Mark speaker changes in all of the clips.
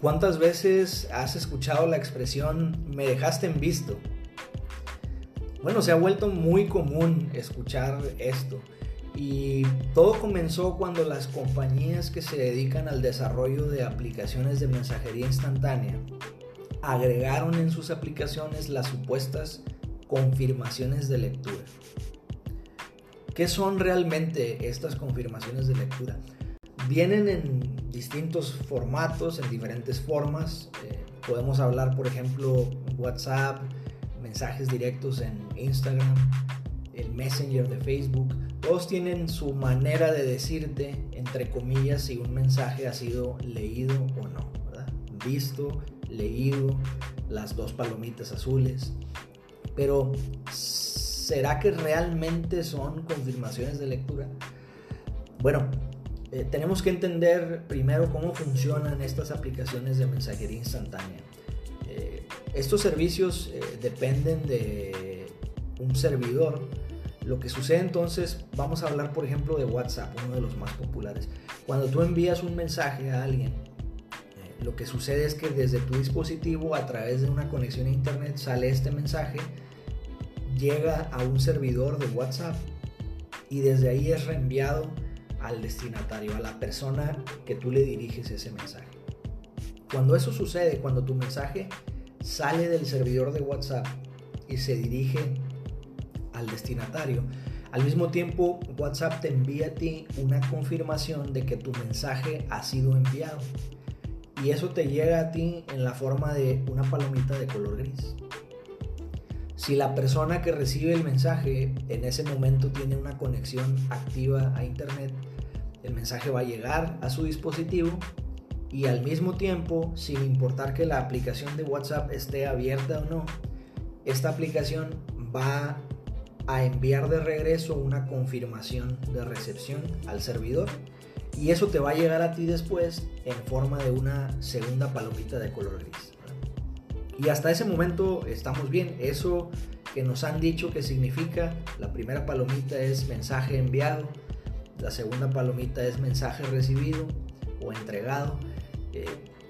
Speaker 1: ¿Cuántas veces has escuchado la expresión me dejaste en visto? Bueno, se ha vuelto muy común escuchar esto. Y todo comenzó cuando las compañías que se dedican al desarrollo de aplicaciones de mensajería instantánea agregaron en sus aplicaciones las supuestas confirmaciones de lectura. ¿Qué son realmente estas confirmaciones de lectura? Vienen en distintos formatos, en diferentes formas. Eh, podemos hablar, por ejemplo, WhatsApp, mensajes directos en Instagram, el Messenger de Facebook. Todos tienen su manera de decirte, entre comillas, si un mensaje ha sido leído o no. Visto, leído, las dos palomitas azules. Pero, ¿será que realmente son confirmaciones de lectura? Bueno, eh, tenemos que entender primero cómo funcionan estas aplicaciones de mensajería instantánea. Eh, estos servicios eh, dependen de un servidor. Lo que sucede entonces, vamos a hablar por ejemplo de WhatsApp, uno de los más populares. Cuando tú envías un mensaje a alguien, lo que sucede es que desde tu dispositivo, a través de una conexión a internet, sale este mensaje, llega a un servidor de WhatsApp y desde ahí es reenviado al destinatario, a la persona que tú le diriges ese mensaje. Cuando eso sucede, cuando tu mensaje sale del servidor de WhatsApp y se dirige al destinatario, al mismo tiempo WhatsApp te envía a ti una confirmación de que tu mensaje ha sido enviado. Y eso te llega a ti en la forma de una palomita de color gris. Si la persona que recibe el mensaje en ese momento tiene una conexión activa a Internet, el mensaje va a llegar a su dispositivo y al mismo tiempo, sin importar que la aplicación de WhatsApp esté abierta o no, esta aplicación va a enviar de regreso una confirmación de recepción al servidor y eso te va a llegar a ti después en forma de una segunda palomita de color gris. Y hasta ese momento estamos bien. Eso que nos han dicho que significa, la primera palomita es mensaje enviado, la segunda palomita es mensaje recibido o entregado. Eh,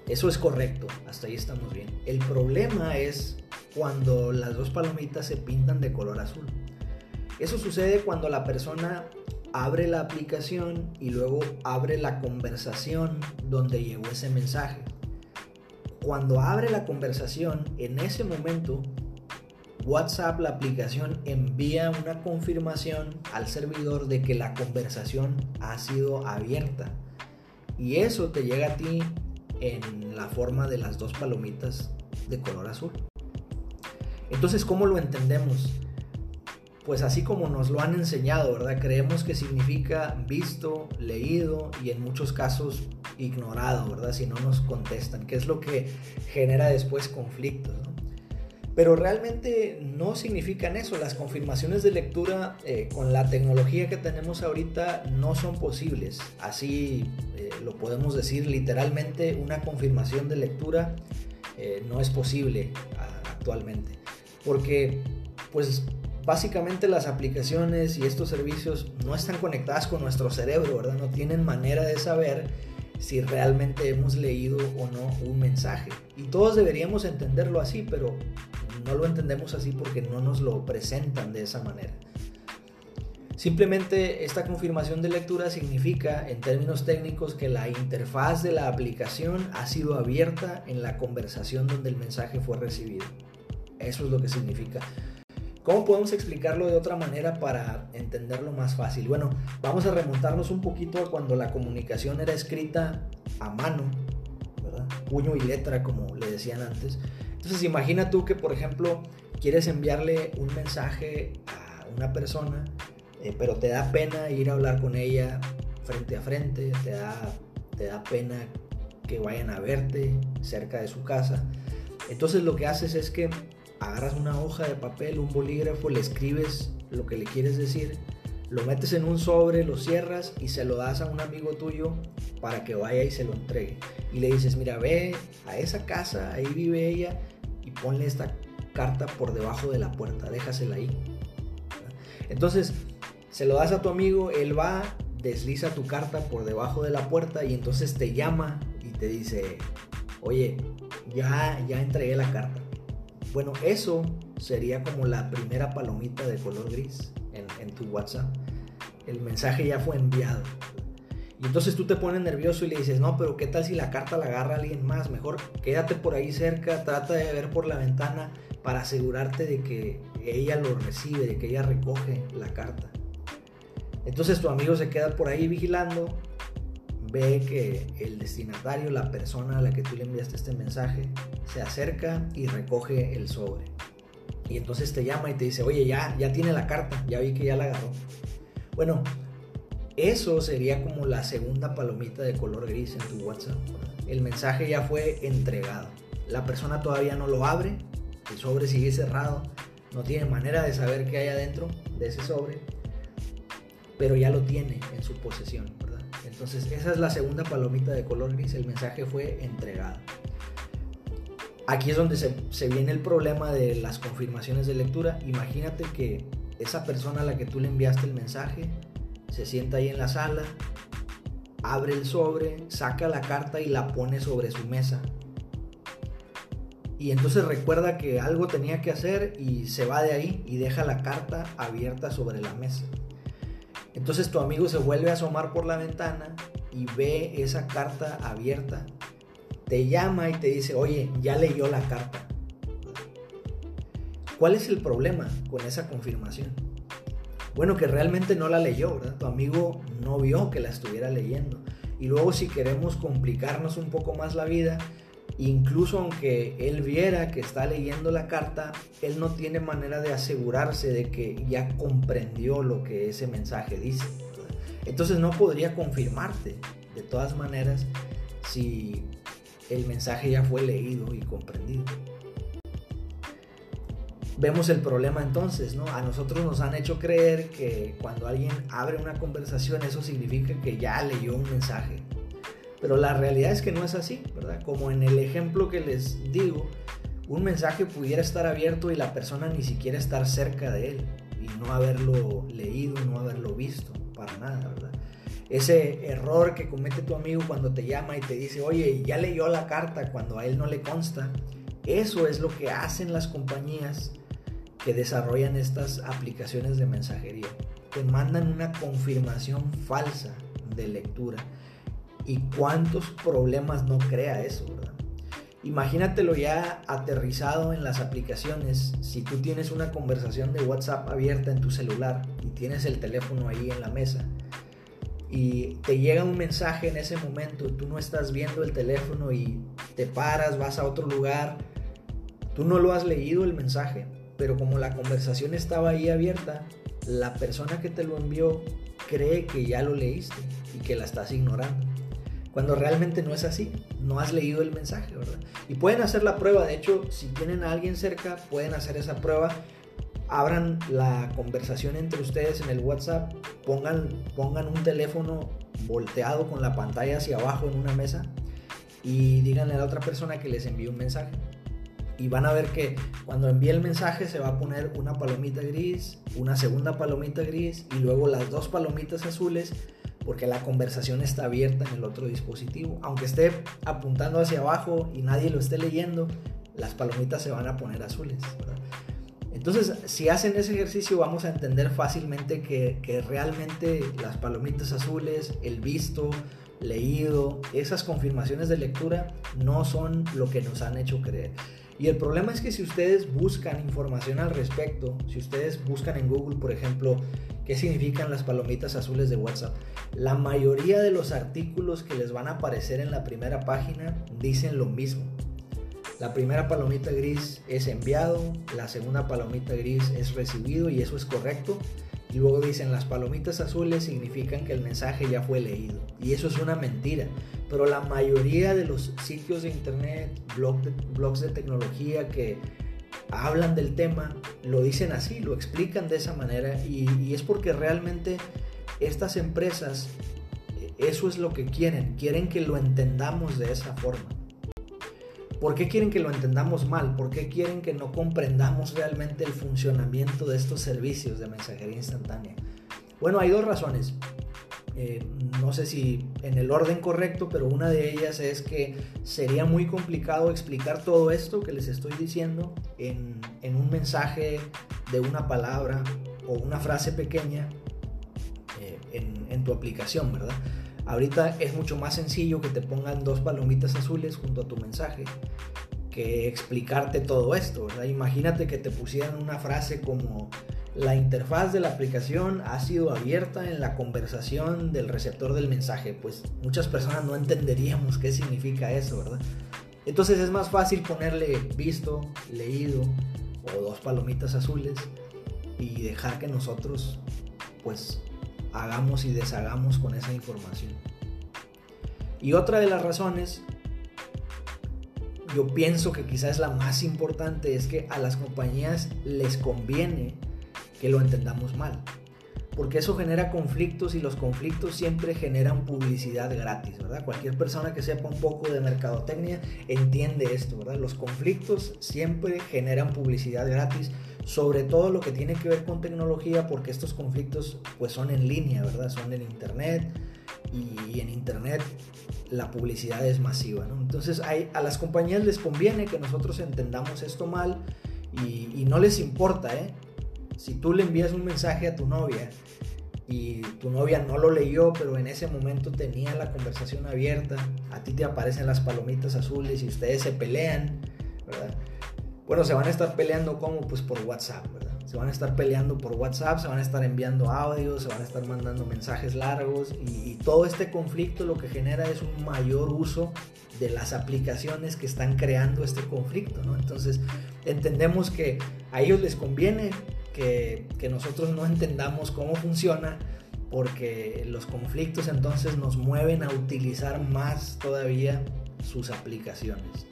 Speaker 1: eso es correcto, hasta ahí estamos bien. El problema es cuando las dos palomitas se pintan de color azul. Eso sucede cuando la persona abre la aplicación y luego abre la conversación donde llegó ese mensaje. Cuando abre la conversación, en ese momento WhatsApp, la aplicación, envía una confirmación al servidor de que la conversación ha sido abierta. Y eso te llega a ti en la forma de las dos palomitas de color azul. Entonces, ¿cómo lo entendemos? Pues así como nos lo han enseñado, ¿verdad? Creemos que significa visto, leído y en muchos casos ignorado, ¿verdad? Si no nos contestan, que es lo que genera después conflictos. Pero realmente no significan eso. Las confirmaciones de lectura eh, con la tecnología que tenemos ahorita no son posibles. Así eh, lo podemos decir literalmente, una confirmación de lectura eh, no es posible actualmente. Porque pues básicamente las aplicaciones y estos servicios no están conectadas con nuestro cerebro, ¿verdad? No tienen manera de saber si realmente hemos leído o no un mensaje. Y todos deberíamos entenderlo así, pero no lo entendemos así porque no nos lo presentan de esa manera. Simplemente esta confirmación de lectura significa, en términos técnicos, que la interfaz de la aplicación ha sido abierta en la conversación donde el mensaje fue recibido. Eso es lo que significa. ¿Cómo podemos explicarlo de otra manera para entenderlo más fácil? Bueno, vamos a remontarnos un poquito a cuando la comunicación era escrita a mano, ¿verdad? puño y letra, como le decían antes. Entonces imagina tú que, por ejemplo, quieres enviarle un mensaje a una persona, eh, pero te da pena ir a hablar con ella frente a frente, te da, te da pena que vayan a verte cerca de su casa. Entonces lo que haces es que agarras una hoja de papel, un bolígrafo, le escribes lo que le quieres decir, lo metes en un sobre, lo cierras y se lo das a un amigo tuyo para que vaya y se lo entregue. Y le dices, mira, ve a esa casa, ahí vive ella y ponle esta carta por debajo de la puerta, déjasela ahí. Entonces, se lo das a tu amigo, él va, desliza tu carta por debajo de la puerta y entonces te llama y te dice, oye, ya, ya entregué la carta. Bueno, eso sería como la primera palomita de color gris en, tu WhatsApp. El mensaje ya fue enviado. Y entonces tú te pones nervioso y le dices, no, pero ¿qué tal si la carta la agarra alguien más? Mejor quédate por ahí cerca, trata de ver por la ventana para asegurarte de que ella lo recibe, de que ella recoge la carta. Entonces tu amigo se queda por ahí vigilando, ve que el destinatario, la persona a la que tú le enviaste este mensaje, se acerca y recoge el sobre. Y entonces te llama y te dice, oye, ya, ya tiene la carta, ya vi que ya la agarró. Bueno, eso sería como la segunda palomita de color gris en tu WhatsApp. El mensaje ya fue entregado. La persona todavía no lo abre, el sobre sigue cerrado, no tiene manera de saber qué hay adentro de ese sobre, pero ya lo tiene en su posesión. Entonces esa es la segunda palomita de color gris, el mensaje fue entregado. Aquí es donde se, viene el problema de las confirmaciones de lectura. Imagínate que esa persona a la que tú le enviaste el mensaje se sienta ahí en la sala, abre el sobre, saca la carta y la pone sobre su mesa. Y entonces recuerda que algo tenía que hacer y se va de ahí y deja la carta abierta sobre la mesa. Entonces tu amigo se vuelve a asomar por la ventana y ve esa carta abierta. Te llama y te dice, oye, ya leyó la carta. ¿Cuál es el problema con esa confirmación? Bueno, que realmente no la leyó, ¿verdad? Tu amigo no vio que la estuviera leyendo. Y luego si queremos complicarnos un poco más la vida, incluso aunque él viera que está leyendo la carta, él no tiene manera de asegurarse de que ya comprendió lo que ese mensaje dice. Entonces no podría confirmarte de todas maneras si el mensaje ya fue leído y comprendido vemos el problema entonces, ¿no? A nosotros nos han hecho creer que cuando alguien abre una conversación eso significa que ya leyó un mensaje. Pero la realidad es que no es así, ¿verdad? Como en el ejemplo que les digo, un mensaje pudiera estar abierto y la persona ni siquiera estar cerca de él y no haberlo leído, no haberlo visto, para nada, ¿verdad? Ese error que comete tu amigo cuando te llama y te dice, oye, ya leyó la carta cuando a él no le consta, eso es lo que hacen las compañías que desarrollan estas aplicaciones de mensajería. Te mandan una confirmación falsa de lectura. ¿Y cuántos problemas no crea eso, verdad? Imagínatelo ya aterrizado en las aplicaciones. Si tú tienes una conversación de WhatsApp abierta en tu celular y tienes el teléfono ahí en la mesa y te llega un mensaje en ese momento, tú no estás viendo el teléfono y te paras, vas a otro lugar, tú no lo has leído el mensaje, pero como la conversación estaba ahí abierta, la persona que te lo envió cree que ya lo leíste y que la estás ignorando. Cuando realmente no es así, no has leído el mensaje, ¿verdad? Y pueden hacer la prueba, de hecho, si tienen a alguien cerca, pueden hacer esa prueba. Abran la conversación entre ustedes en el WhatsApp, pongan, pongan un teléfono volteado con la pantalla hacia abajo en una mesa y díganle a la otra persona que les envíe un mensaje y van a ver que cuando envíe el mensaje se va a poner una palomita gris, una segunda palomita gris y luego las dos palomitas azules porque la conversación está abierta en el otro dispositivo. Aunque esté apuntando hacia abajo y nadie lo esté leyendo, las palomitas se van a poner azules. Entonces, si hacen ese ejercicio, vamos a entender fácilmente que, que realmente las palomitas azules, el visto, leído, esas confirmaciones de lectura no son lo que nos han hecho creer. Y el problema es que si ustedes buscan información al respecto, si ustedes buscan en Google, por ejemplo, qué significan las palomitas azules de WhatsApp, la mayoría de los artículos que les van a aparecer en la primera página dicen lo mismo. La primera palomita gris es enviado, la segunda palomita gris es recibido y eso es correcto. Y luego dicen las palomitas azules significan que el mensaje ya fue leído. Y eso es una mentira. Pero la mayoría de los sitios de internet, blogs de, tecnología que hablan del tema, lo dicen así, lo explican de esa manera. Y, es porque realmente estas empresas, eso es lo que quieren. Quieren que lo entendamos de esa forma. ¿Por qué quieren que lo entendamos mal? ¿Por qué quieren que no comprendamos realmente el funcionamiento de estos servicios de mensajería instantánea? Bueno, hay dos razones. Eh, no sé si en el orden correcto, pero una de ellas es que sería muy complicado explicar todo esto que les estoy diciendo en, un mensaje de una palabra o una frase pequeña eh, en, en tu aplicación, ¿verdad? Ahorita es mucho más sencillo que te pongan dos palomitas azules junto a tu mensaje que explicarte todo esto, ¿verdad? Imagínate que te pusieran una frase como la interfaz de la aplicación ha sido abierta en la conversación del receptor del mensaje, pues muchas personas no entenderíamos qué significa eso, ¿verdad? Entonces es más fácil ponerle visto, leído o dos palomitas azules y dejar que nosotros pues hagamos y deshagamos con esa información. Y otra de las razones yo pienso que quizás la más importante es que a las compañías les conviene que lo entendamos mal. Porque eso genera conflictos y los conflictos siempre generan publicidad gratis, ¿verdad? Cualquier persona que sepa un poco de mercadotecnia entiende esto, ¿verdad? Los conflictos siempre generan publicidad gratis, sobre todo lo que tiene que ver con tecnología, porque estos conflictos pues son en línea, ¿verdad? Son en internet y en internet la publicidad es masiva, ¿no? Entonces a las compañías les conviene que nosotros entendamos esto mal y, y no les importa, ¿eh? Si tú le envías un mensaje a tu novia y tu novia no lo leyó, pero en ese momento tenía la conversación abierta, a ti te aparecen las palomitas azules y ustedes se pelean, ¿verdad? Bueno, se van a estar peleando como pues por WhatsApp, ¿verdad? Se van a estar peleando por WhatsApp, se van a estar enviando audios, se van a estar mandando mensajes largos y, todo este conflicto lo que genera es un mayor uso de las aplicaciones que están creando este conflicto, ¿no? Entonces entendemos que a ellos les conviene que, que nosotros no entendamos cómo funciona porque los conflictos entonces nos mueven a utilizar más todavía sus aplicaciones.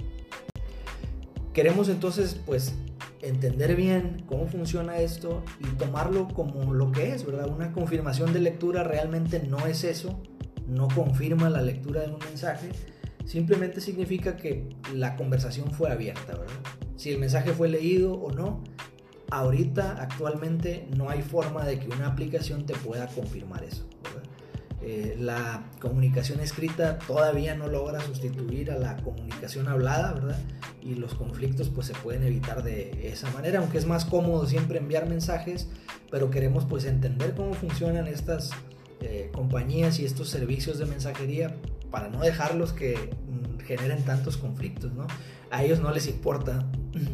Speaker 1: Queremos entonces pues entender bien cómo funciona esto y tomarlo como lo que es, ¿verdad? Una confirmación de lectura realmente no es eso, no confirma la lectura de un mensaje, simplemente significa que la conversación fue abierta, ¿verdad? Si el mensaje fue leído o no, ahorita actualmente no hay forma de que una aplicación te pueda confirmar eso. Eh, la comunicación escrita todavía no logra sustituir a la comunicación hablada, ¿verdad? Y los conflictos pues se pueden evitar de esa manera, aunque es más cómodo siempre enviar mensajes, pero queremos pues entender cómo funcionan estas eh, compañías y estos servicios de mensajería para no dejarlos que mm, generen tantos conflictos, ¿no? A ellos no les importa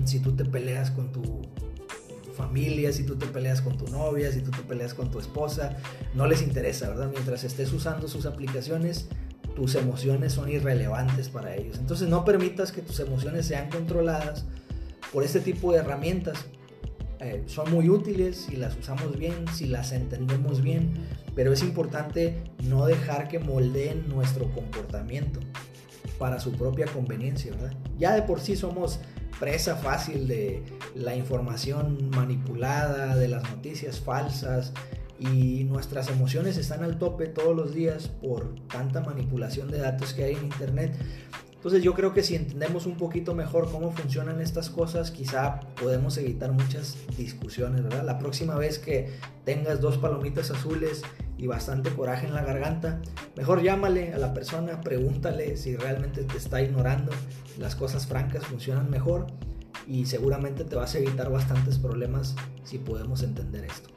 Speaker 1: si tú te peleas con tu familia, si tú te peleas con tu novia, si tú te peleas con tu esposa, no les interesa, ¿verdad? Mientras estés usando sus aplicaciones, tus emociones son irrelevantes para ellos. Entonces no permitas que tus emociones sean controladas por este tipo de herramientas. Eh, son muy útiles si las usamos bien, si las entendemos bien, pero es importante no dejar que moldeen nuestro comportamiento para su propia conveniencia, ¿verdad? Ya de por sí somos presa fácil de la información manipulada, de las noticias falsas y nuestras emociones están al tope todos los días por tanta manipulación de datos que hay en Internet. Entonces yo creo que si entendemos un poquito mejor cómo funcionan estas cosas, quizá podemos evitar muchas discusiones, ¿verdad? La próxima vez que tengas dos palomitas azules y bastante coraje en la garganta, mejor llámale a la persona, pregúntale si realmente te está ignorando. Las cosas francas funcionan mejor y seguramente te vas a evitar bastantes problemas si podemos entender esto.